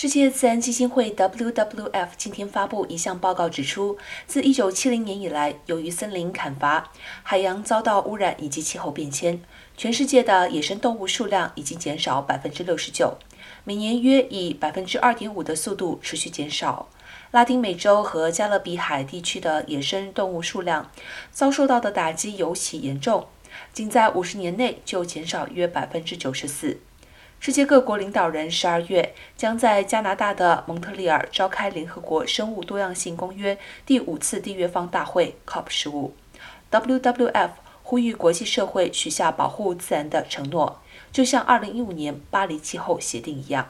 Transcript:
世界自然基金会 （WWF） 今天发布一项报告，指出，自1970年以来，由于森林砍伐、海洋遭到污染以及气候变迁，全世界的野生动物数量已经减少69%，每年约以2.5%的速度持续减少。拉丁美洲和加勒比海地区的野生动物数量遭受到的打击尤其严重，仅在50年内就减少约94%。世界各国领导人十二月将在加拿大的蒙特利尔召开联合国生物多样性公约第五次缔约方大会 （COP15） ）。WWF 呼吁国际社会许下保护自然的承诺，就像二零一五年巴黎气候协定一样。